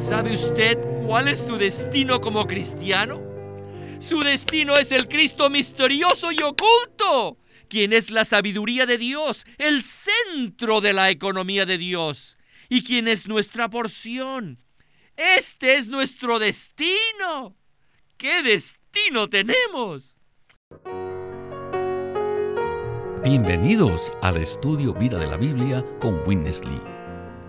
¿Sabe usted cuál es su destino como cristiano? Su destino es el Cristo misterioso y oculto, quien es la sabiduría de Dios, el centro de la economía de Dios, y quien es nuestra porción. Este es nuestro destino. ¿Qué destino tenemos? Bienvenidos al estudio Vida de la Biblia con Witness Lee.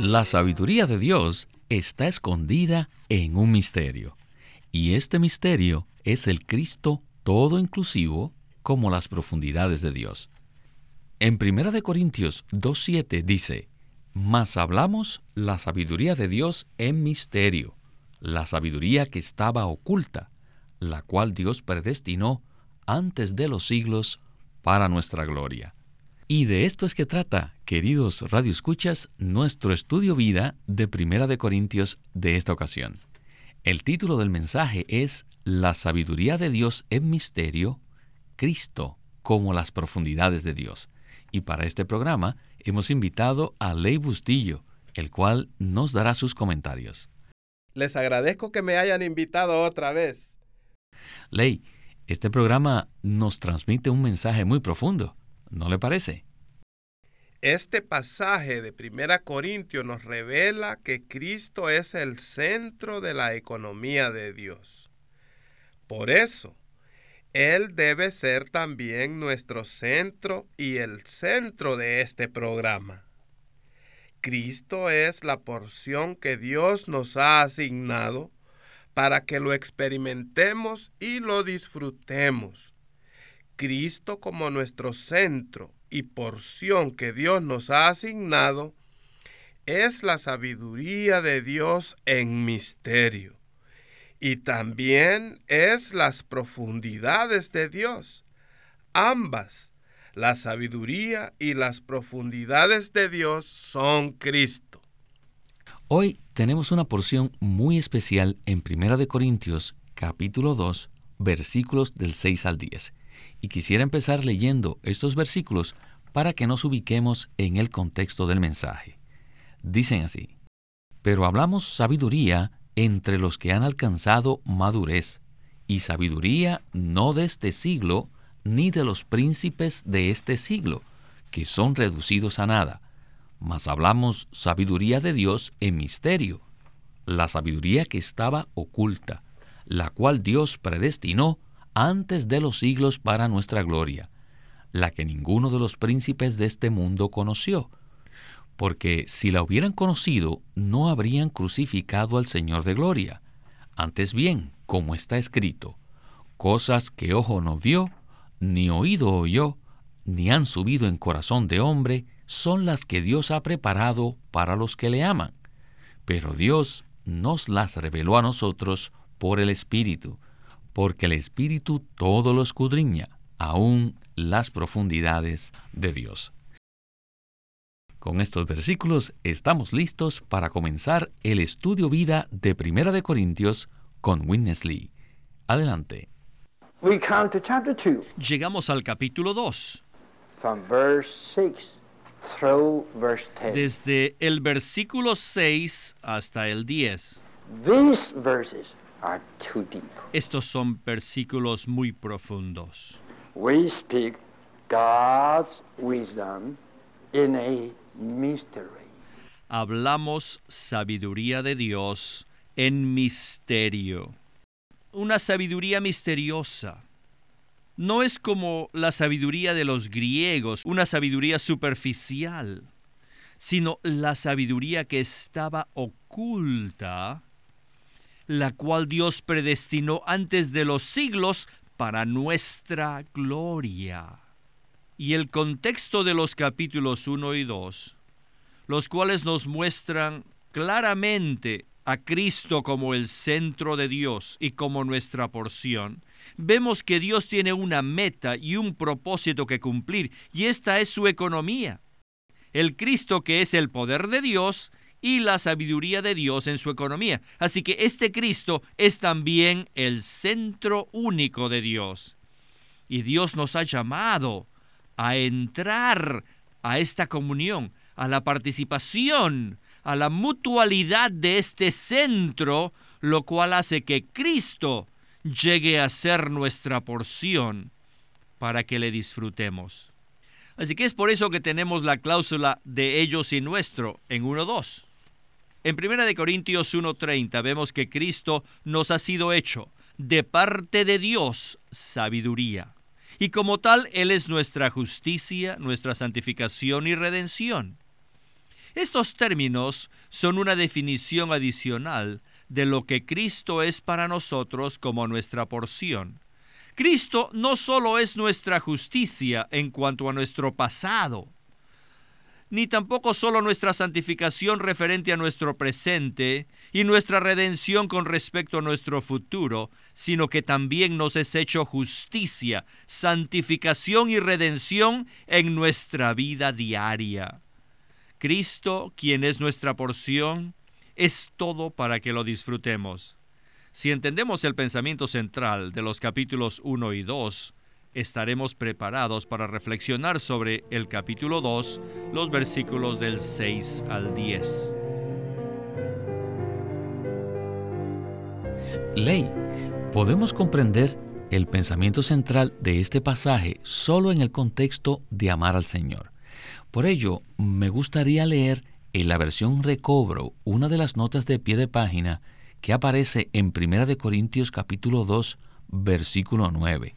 La sabiduría de Dios está escondida en un misterio. Y este misterio es el Cristo todo inclusivo como las profundidades de Dios. En 1 Corintios 2.7 dice, Mas hablamos la sabiduría de Dios en misterio, la sabiduría que estaba oculta, la cual Dios predestinó antes de los siglos para nuestra gloria. Y de esto es que trata, queridos radioescuchas, nuestro estudio vida de Primera de Corintios de esta ocasión. El título del mensaje es La sabiduría de Dios en misterio, Cristo como las profundidades de Dios. Y para este programa hemos invitado a Ley Bustillo, el cual nos dará sus comentarios. Les agradezco que me hayan invitado otra vez. Ley, este programa nos transmite un mensaje muy profundo. ¿No le parece? Este pasaje de Primera Corintios nos revela que Cristo es el centro de la economía de Dios. Por eso, Él debe ser también nuestro centro y el centro de este programa. Cristo es la porción que Dios nos ha asignado para que lo experimentemos y lo disfrutemos. Cristo como nuestro centro y porción que Dios nos ha asignado es la sabiduría de Dios en misterio y también es las profundidades de Dios. Ambas, la sabiduría y las profundidades de Dios son Cristo. Hoy tenemos una porción muy especial en 1 Corintios capítulo 2 versículos del 6 al 10 y quisiera empezar leyendo estos versículos para que nos ubiquemos en el contexto del mensaje. Dicen así, pero hablamos sabiduría entre los que han alcanzado madurez, y sabiduría no de este siglo, ni de los príncipes de este siglo, que son reducidos a nada, mas hablamos sabiduría de Dios en misterio, la sabiduría que estaba oculta, la cual Dios predestinó antes de los siglos para nuestra gloria, la que ninguno de los príncipes de este mundo conoció, porque si la hubieran conocido, no habrían crucificado al Señor de gloria. Antes bien, como está escrito, cosas que ojo no vio, ni oído oyó, ni han subido en corazón de hombre, son las que Dios ha preparado para los que le aman. Pero Dios nos las reveló a nosotros por el Espíritu, porque el Espíritu todo lo escudriña, aún las profundidades de Dios. Con estos versículos estamos listos para comenzar el estudio vida de Primera de Corintios con Witness Lee. Adelante. Llegamos al capítulo 2. Desde el versículo 6 hasta el 10. Estos son versículos muy profundos. We speak God's wisdom in a mystery. Hablamos sabiduría de Dios en misterio. Una sabiduría misteriosa. No es como la sabiduría de los griegos, una sabiduría superficial, sino la sabiduría que estaba oculta la cual Dios predestinó antes de los siglos para nuestra gloria. Y el contexto de los capítulos 1 y 2, los cuales nos muestran claramente a Cristo como el centro de Dios y como nuestra porción, vemos que Dios tiene una meta y un propósito que cumplir, y esta es su economía. El Cristo que es el poder de Dios y la sabiduría de Dios en su economía. Así que este Cristo es también el centro único de Dios. Y Dios nos ha llamado a entrar a esta comunión, a la participación, a la mutualidad de este centro, lo cual hace que Cristo llegue a ser nuestra porción para que le disfrutemos. Así que es por eso que tenemos la cláusula de ellos y nuestro en 1.2. En 1 Corintios 1.30 vemos que Cristo nos ha sido hecho de parte de Dios sabiduría. Y como tal, Él es nuestra justicia, nuestra santificación y redención. Estos términos son una definición adicional de lo que Cristo es para nosotros como nuestra porción. Cristo no solo es nuestra justicia en cuanto a nuestro pasado, ni tampoco solo nuestra santificación referente a nuestro presente y nuestra redención con respecto a nuestro futuro, sino que también nos es hecho justicia, santificación y redención en nuestra vida diaria. Cristo, quien es nuestra porción, es todo para que lo disfrutemos. Si entendemos el pensamiento central de los capítulos 1 y 2, estaremos preparados para reflexionar sobre el capítulo 2, los versículos del 6 al 10. Ley, podemos comprender el pensamiento central de este pasaje solo en el contexto de amar al Señor. Por ello, me gustaría leer en la versión recobro una de las notas de pie de página que aparece en 1 Corintios capítulo 2, versículo 9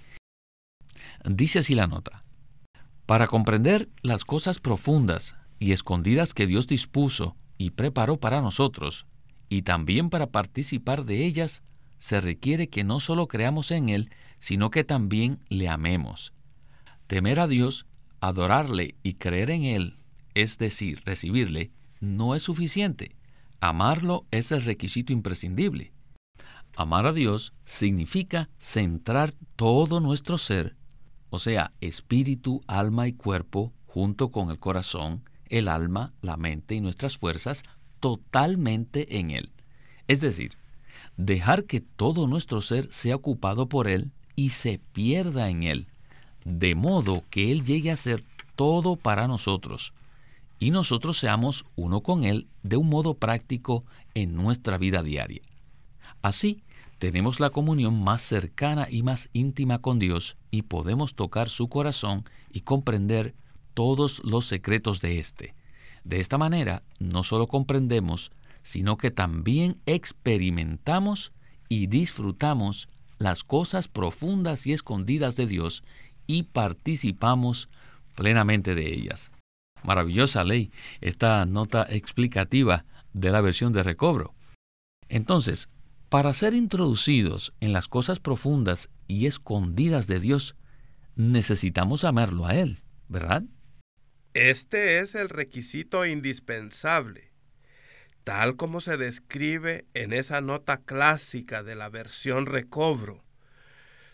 Dice así la nota. Para comprender las cosas profundas y escondidas que Dios dispuso y preparó para nosotros, y también para participar de ellas, se requiere que no solo creamos en Él, sino que también le amemos. Temer a Dios, adorarle y creer en Él, es decir, recibirle, no es suficiente. Amarlo es el requisito imprescindible. Amar a Dios significa centrar todo nuestro ser o sea, espíritu, alma y cuerpo, junto con el corazón, el alma, la mente y nuestras fuerzas, totalmente en Él. Es decir, dejar que todo nuestro ser sea ocupado por Él y se pierda en Él, de modo que Él llegue a ser todo para nosotros y nosotros seamos uno con Él de un modo práctico en nuestra vida diaria. Así, tenemos la comunión más cercana y más íntima con Dios y podemos tocar su corazón y comprender todos los secretos de éste. De esta manera, no solo comprendemos, sino que también experimentamos y disfrutamos las cosas profundas y escondidas de Dios y participamos plenamente de ellas. Maravillosa ley, esta nota explicativa de la versión de recobro. Entonces, para ser introducidos en las cosas profundas y escondidas de Dios, necesitamos amarlo a Él, ¿verdad? Este es el requisito indispensable, tal como se describe en esa nota clásica de la versión recobro.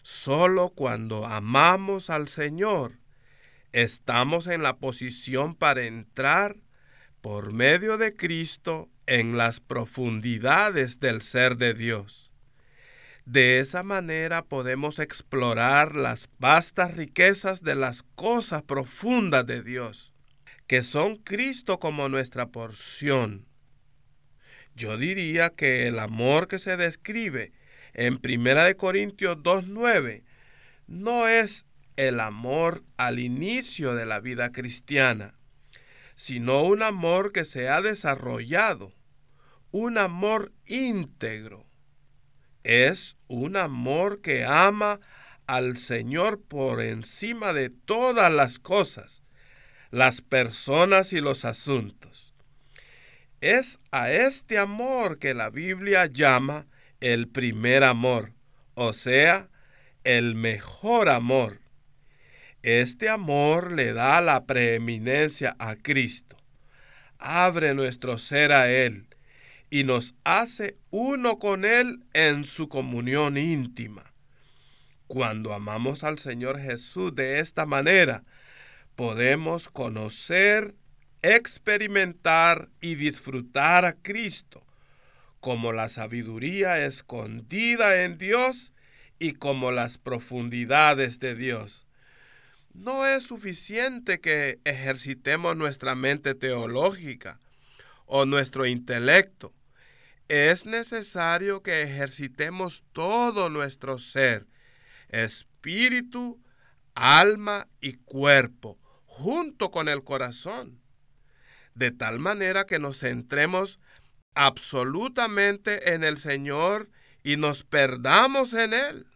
Solo cuando amamos al Señor estamos en la posición para entrar por medio de Cristo en las profundidades del ser de Dios. De esa manera podemos explorar las vastas riquezas de las cosas profundas de Dios, que son Cristo como nuestra porción. Yo diría que el amor que se describe en 1 Corintios 2.9 no es el amor al inicio de la vida cristiana, sino un amor que se ha desarrollado un amor íntegro. Es un amor que ama al Señor por encima de todas las cosas, las personas y los asuntos. Es a este amor que la Biblia llama el primer amor, o sea, el mejor amor. Este amor le da la preeminencia a Cristo. Abre nuestro ser a Él y nos hace uno con Él en su comunión íntima. Cuando amamos al Señor Jesús de esta manera, podemos conocer, experimentar y disfrutar a Cristo como la sabiduría escondida en Dios y como las profundidades de Dios. No es suficiente que ejercitemos nuestra mente teológica o nuestro intelecto. Es necesario que ejercitemos todo nuestro ser, espíritu, alma y cuerpo, junto con el corazón, de tal manera que nos centremos absolutamente en el Señor y nos perdamos en Él.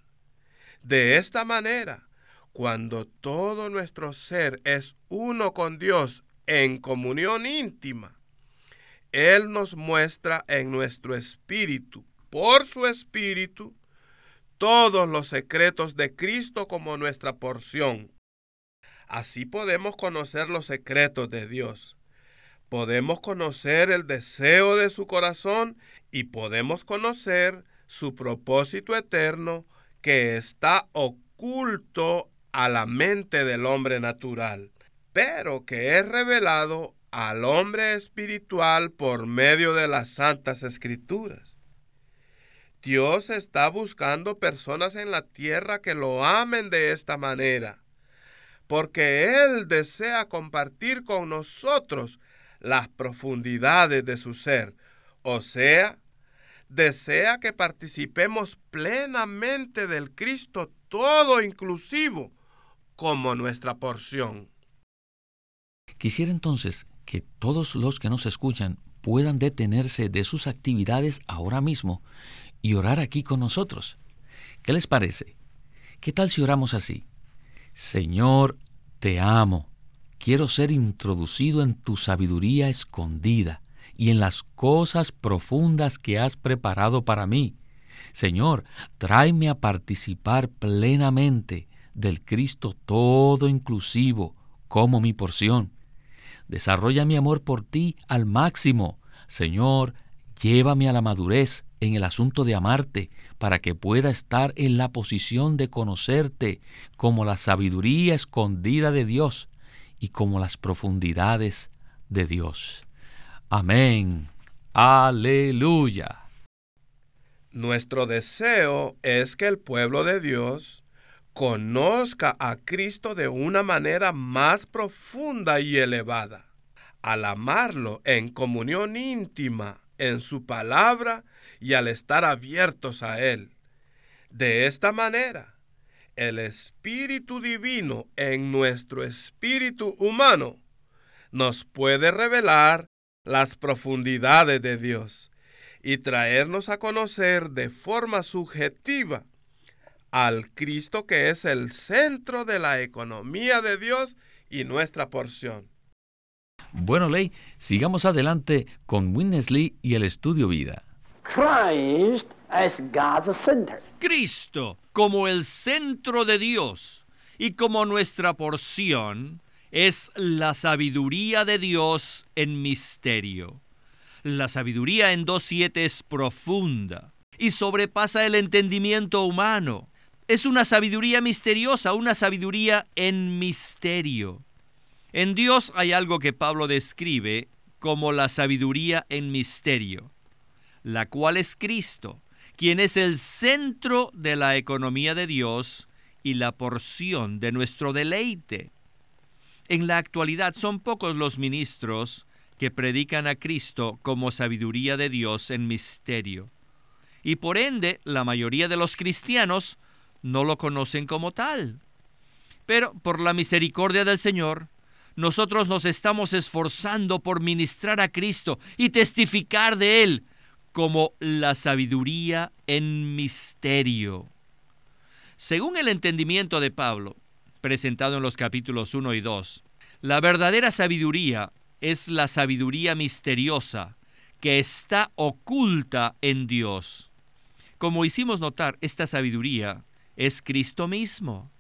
De esta manera, cuando todo nuestro ser es uno con Dios en comunión íntima, Él nos muestra en nuestro espíritu, por su espíritu, todos los secretos de Cristo como nuestra porción. Así podemos conocer los secretos de Dios. Podemos conocer el deseo de su corazón y podemos conocer su propósito eterno que está oculto a la mente del hombre natural, pero que es revelado al hombre espiritual por medio de las santas escrituras. Dios está buscando personas en la tierra que lo amen de esta manera, porque Él desea compartir con nosotros las profundidades de su ser, o sea, desea que participemos plenamente del Cristo todo inclusivo como nuestra porción. Quisiera entonces que todos los que nos escuchan puedan detenerse de sus actividades ahora mismo y orar aquí con nosotros. ¿Qué les parece? ¿Qué tal si oramos así? Señor, te amo. Quiero ser introducido en tu sabiduría escondida y en las cosas profundas que has preparado para mí. Señor, tráeme a participar plenamente del Cristo todo inclusivo como mi porción. Desarrolla mi amor por ti al máximo. Señor, llévame a la madurez en el asunto de amarte, para que pueda estar en la posición de conocerte como la sabiduría escondida de Dios y como las profundidades de Dios. Amén. Aleluya. Nuestro deseo es que el pueblo de Dios conozca a Cristo de una manera más profunda y elevada. Al amarlo en comunión íntima en su palabra y al estar abiertos a Él. De esta manera, el Espíritu Divino en nuestro espíritu humano nos puede revelar las profundidades de Dios y traernos a conocer de forma subjetiva al Cristo que es el centro de la economía de Dios y nuestra porción. Bueno, Ley, sigamos adelante con Winnesley y el estudio vida. Christ as God's center. Cristo como el centro de Dios y como nuestra porción es la sabiduría de Dios en misterio. La sabiduría en 2.7 es profunda y sobrepasa el entendimiento humano. Es una sabiduría misteriosa, una sabiduría en misterio. En Dios hay algo que Pablo describe como la sabiduría en misterio, la cual es Cristo, quien es el centro de la economía de Dios y la porción de nuestro deleite. En la actualidad son pocos los ministros que predican a Cristo como sabiduría de Dios en misterio. Y por ende, la mayoría de los cristianos no lo conocen como tal. Pero por la misericordia del Señor, nosotros nos estamos esforzando por ministrar a Cristo y testificar de Él como la sabiduría en misterio. Según el entendimiento de Pablo, presentado en los capítulos 1 y 2. La verdadera sabiduría es la sabiduría misteriosa que está oculta en Dios. Como hicimos notar, esta sabiduría es Cristo mismo.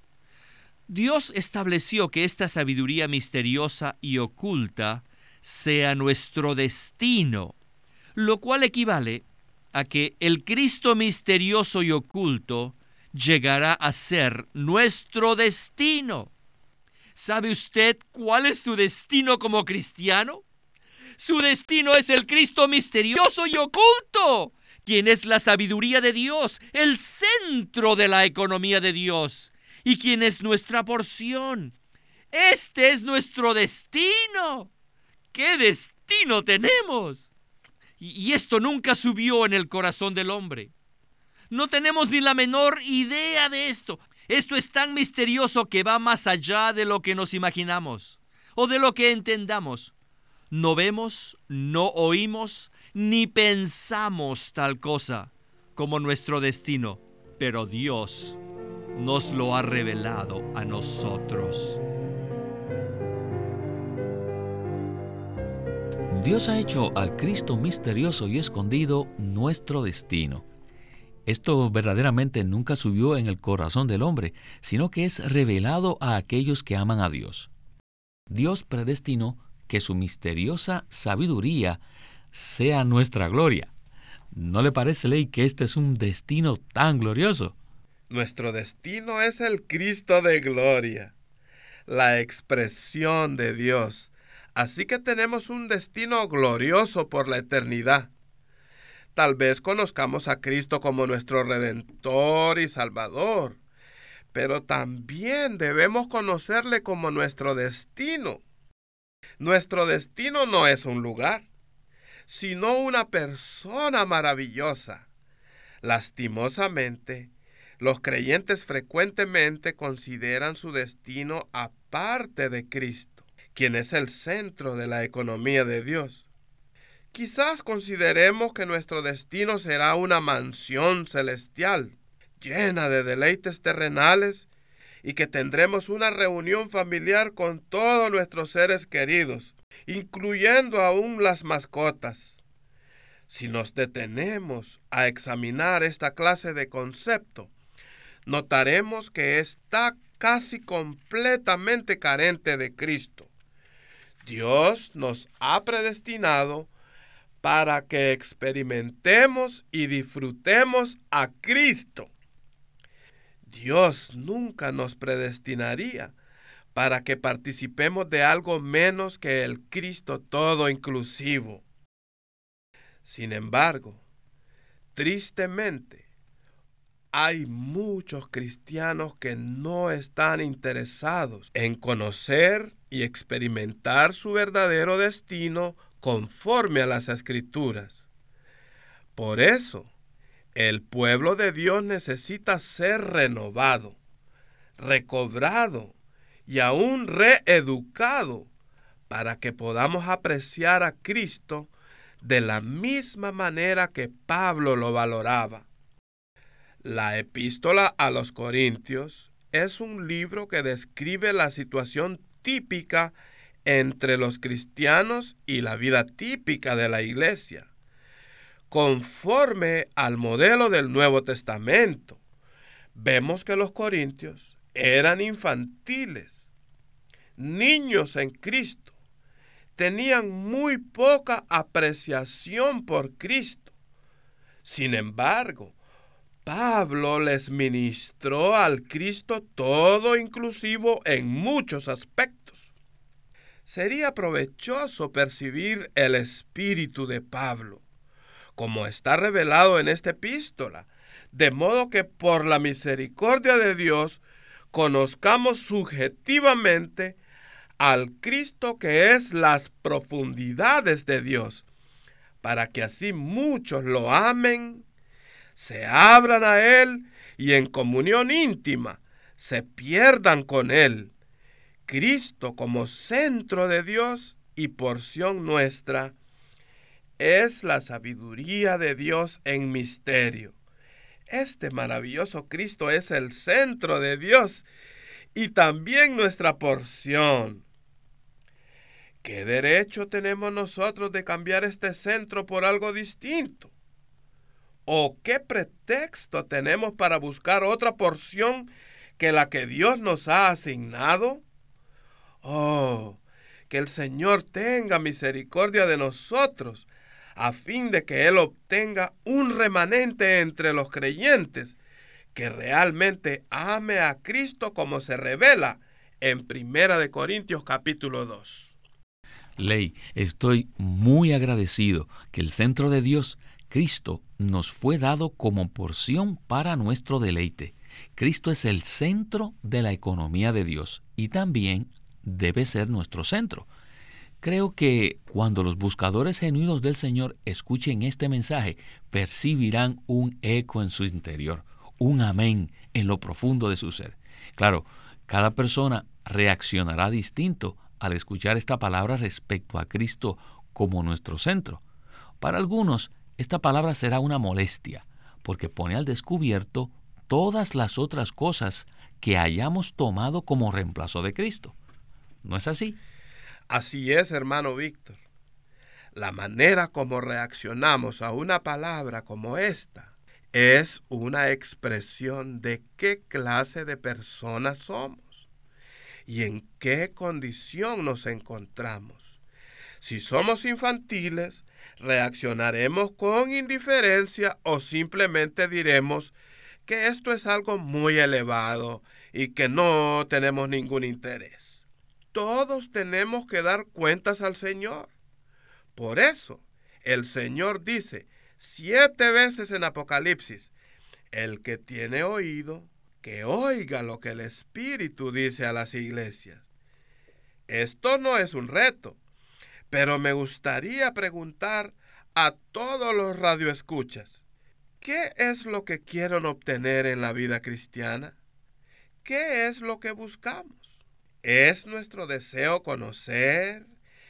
Dios estableció que esta sabiduría misteriosa y oculta sea nuestro destino, lo cual equivale a que el Cristo misterioso y oculto llegará a ser nuestro destino. ¿Sabe usted cuál es su destino como cristiano? Su destino es el Cristo misterioso y oculto, quien es la sabiduría de Dios, el centro de la economía de Dios, y quien es nuestra porción. Este es nuestro destino. ¿Qué destino tenemos? Y esto nunca subió en el corazón del hombre. No tenemos ni la menor idea de esto. Esto es tan misterioso que va más allá de lo que nos imaginamos o de lo que entendamos. No vemos, no oímos, ni pensamos tal cosa como nuestro destino, pero Dios nos lo ha revelado a nosotros. Dios ha hecho al Cristo misterioso y escondido nuestro destino. Esto verdaderamente nunca subió en el corazón del hombre, sino que es revelado a aquellos que aman a Dios. Dios predestinó que su misteriosa sabiduría sea nuestra gloria. ¿No le parece, Ley, que este es un destino tan glorioso? Nuestro destino es el Cristo de gloria, la expresión de Dios. Así que tenemos un destino glorioso por la eternidad. Tal vez conozcamos a Cristo como nuestro Redentor y Salvador, pero también debemos conocerle como nuestro destino. Nuestro destino no es un lugar, sino una persona maravillosa. Lastimosamente, los creyentes frecuentemente consideran su destino aparte de Cristo, quien es el centro de la economía de Dios. Quizás consideremos que nuestro destino será una mansión celestial, llena de deleites terrenales y que tendremos una reunión familiar con todos nuestros seres queridos, incluyendo aún las mascotas. Si nos detenemos a examinar esta clase de concepto, notaremos que está casi completamente carente de Cristo. Dios nos ha predestinado para que experimentemos y disfrutemos a Cristo Dios nunca nos predestinaría para que participemos de algo menos que el Cristo todo inclusivo. Sin embargo, tristemente, hay muchos cristianos que no están interesados en conocer y experimentar su verdadero destino conforme a las escrituras. Por eso, el pueblo de Dios necesita ser renovado, recobrado y aún reeducado para que podamos apreciar a Cristo de la misma manera que Pablo lo valoraba. La epístola a los Corintios es un libro que describe la situación típica entre los cristianos y la vida típica de la iglesia conforme al modelo del Nuevo Testamento. Vemos que los corintios eran infantiles, niños en Cristo, tenían muy poca apreciación por Cristo. Sin embargo, Pablo les ministró al Cristo todo inclusivo en muchos aspectos. Sería provechoso percibir el espíritu de Pablo como está revelado en esta epístola, de modo que por la misericordia de Dios conozcamos subjetivamente al Cristo que es las profundidades de Dios, para que así muchos lo amen, se abran a Él y en comunión íntima se pierdan con Él. Cristo como centro de Dios y porción nuestra es la sabiduría de Dios en misterio. Este maravilloso Cristo es el centro de Dios y también nuestra porción. ¿Qué derecho tenemos nosotros de cambiar este centro por algo distinto? ¿O qué pretexto tenemos para buscar otra porción que la que Dios nos ha asignado? Oh, que el Señor tenga misericordia de nosotros a fin de que Él obtenga un remanente entre los creyentes que realmente ame a Cristo como se revela en Primera de Corintios capítulo 2. Ley, estoy muy agradecido que el centro de Dios, Cristo, nos fue dado como porción para nuestro deleite. Cristo es el centro de la economía de Dios y también debe ser nuestro centro. Creo que cuando los buscadores genuinos del Señor escuchen este mensaje, percibirán un eco en su interior, un amén en lo profundo de su ser. Claro, cada persona reaccionará distinto al escuchar esta palabra respecto a Cristo como nuestro centro. Para algunos, esta palabra será una molestia, porque pone al descubierto todas las otras cosas que hayamos tomado como reemplazo de Cristo. ¿No es así? Así es, hermano Víctor. La manera como reaccionamos a una palabra como esta es una expresión de qué clase de personas somos y en qué condición nos encontramos. Si somos infantiles, reaccionaremos con indiferencia o simplemente diremos que esto es algo muy elevado y que no tenemos ningún interés todos tenemos que dar cuentas al Señor. Por eso, el Señor dice siete veces en Apocalipsis, el que tiene oído, que oiga lo que el Espíritu dice a las iglesias. Esto no es un reto, pero me gustaría preguntar a todos los radioescuchas, ¿qué es lo que quieren obtener en la vida cristiana? ¿Qué es lo que buscamos? Es nuestro deseo conocer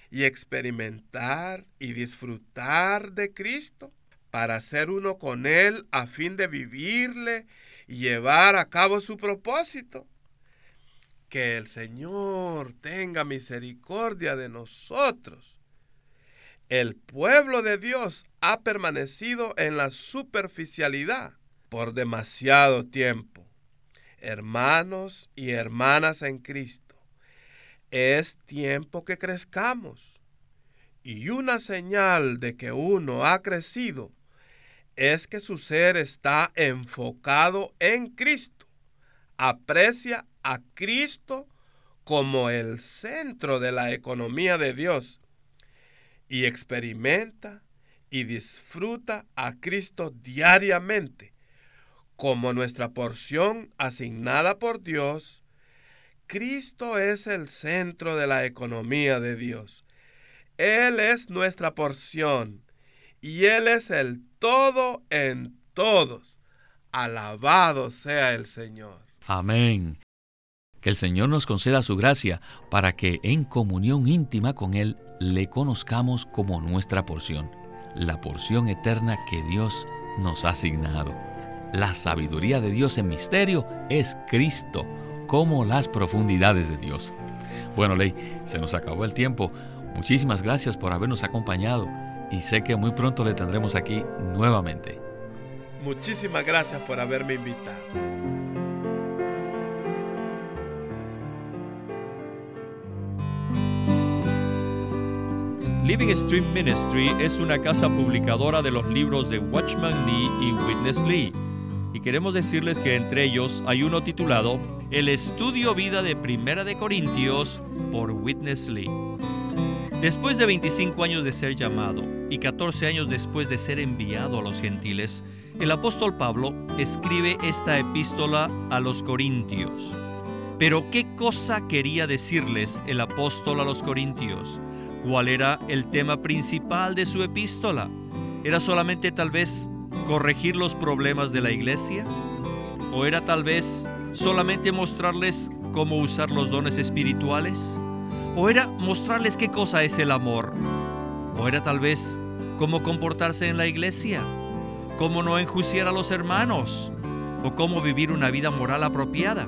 y experimentar y disfrutar de Cristo para ser uno con Él a fin de vivirle y llevar a cabo su propósito. Que el Señor tenga misericordia de nosotros. El pueblo de Dios ha permanecido en la superficialidad por demasiado tiempo. Hermanos y hermanas en Cristo es tiempo que crezcamos. Y una señal de que uno ha crecido es que su ser está enfocado en Cristo. Aprecia a Cristo como el centro de la economía de Dios y experimenta y disfruta a Cristo diariamente como nuestra porción asignada por Dios Cristo es el centro de la economía de Dios. Él es nuestra porción y Él es el todo en todos. Alabado sea el Señor. Amén. Que el Señor nos conceda su gracia para que en comunión íntima con Él le conozcamos como nuestra porción, la porción eterna que Dios nos ha asignado. La sabiduría de Dios en misterio es Cristo como las profundidades de Dios. Bueno, Ley, se nos acabó el tiempo. Muchísimas gracias por habernos acompañado y sé que muy pronto le tendremos aquí nuevamente. Muchísimas gracias por haberme invitado. Living Stream Ministry es una casa publicadora de los libros de Watchman Nee y Witness Lee. Queremos decirles que entre ellos hay uno titulado el estudio vida de Primera de Corintios por Witness Lee. Después de 25 años de ser llamado y 14 años después de ser enviado a los gentiles, el apóstol Pablo escribe esta epístola a los Corintios. Pero ¿qué cosa quería decirles el apóstol a los Corintios? ¿Cuál era el tema principal de su epístola? ¿Era solamente tal vez corregir los problemas de la iglesia? ¿O era tal vez solamente mostrarles cómo usar los dones espirituales? ¿O era mostrarles qué cosa es el amor? ¿O era tal vez cómo comportarse en la iglesia? ¿Cómo no enjuiciar a los hermanos? ¿O cómo vivir una vida moral apropiada?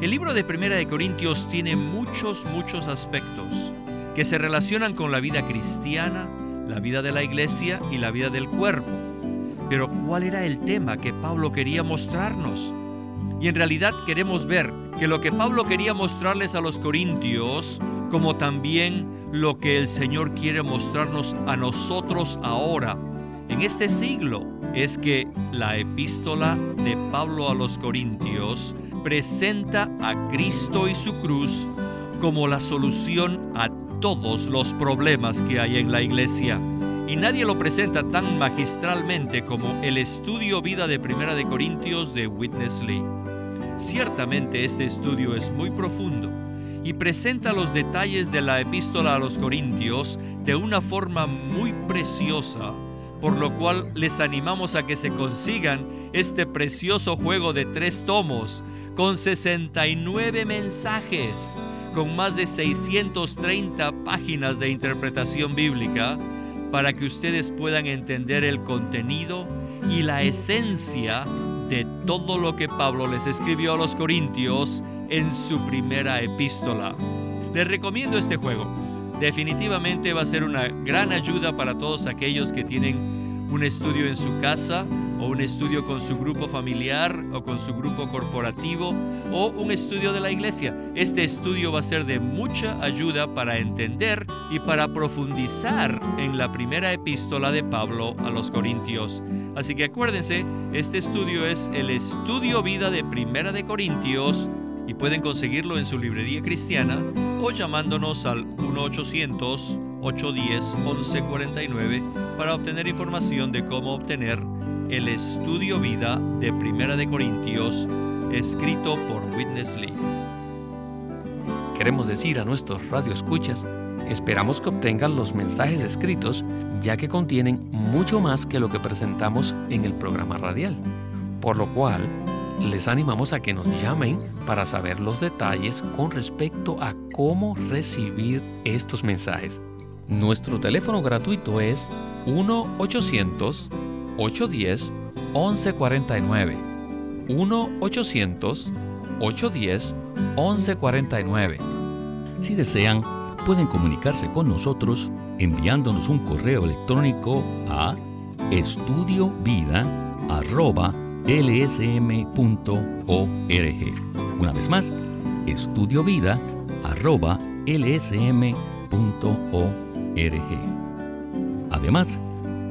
El libro de Primera de Corintios tiene muchos, muchos aspectos que se relacionan con la vida cristiana, la vida de la iglesia y la vida del cuerpo. Pero ¿cuál era el tema que Pablo quería mostrarnos? Y en realidad queremos ver que lo que Pablo quería mostrarles a los corintios como también lo que el Señor quiere mostrarnos a nosotros ahora, en este siglo, es que la epístola de Pablo a los Corintios presenta a Cristo y su cruz como la solución a todos los problemas que hay en la iglesia. Y nadie lo presenta tan magistralmente como el estudio vida de Primera de Corintios de Witness Lee. Ciertamente este estudio es muy profundo y presenta los detalles de la epístola a los Corintios de una forma muy preciosa, por lo cual les animamos a que se consigan este precioso juego de tres tomos con 69 mensajes, con más de 630 páginas de interpretación bíblica, para que ustedes puedan entender el contenido y la esencia de todo lo que Pablo les escribió a los Corintios en su primera epístola. Les recomiendo este juego. Definitivamente va a ser una gran ayuda para todos aquellos que tienen un estudio en su casa o un estudio con su grupo familiar o con su grupo corporativo o un estudio de la iglesia. Este estudio va a ser de mucha ayuda para entender y para profundizar en la primera epístola de Pablo a los Corintios. Así que acuérdense, este estudio es el estudio vida de Primera de Corintios y pueden conseguirlo en su librería cristiana o llamándonos al 1-800-810-1149 para obtener información de cómo obtener el estudio vida de Primera de Corintios, escrito por Witness Lee. Queremos decir a nuestros radioescuchas, esperamos que obtengan los mensajes escritos, ya que contienen mucho más que lo que presentamos en el programa radial. Por lo cual, les animamos a que nos llamen para saber los detalles con respecto a cómo recibir estos mensajes. Nuestro teléfono gratuito es 1 800 810-1149. 1-800-810-1149. Si desean, pueden comunicarse con nosotros enviándonos un correo electrónico a estudiovida.lsm.org. Una vez más, estudiovida.lsm.org. Además,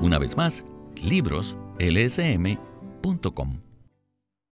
Una vez más, libroslsm.com.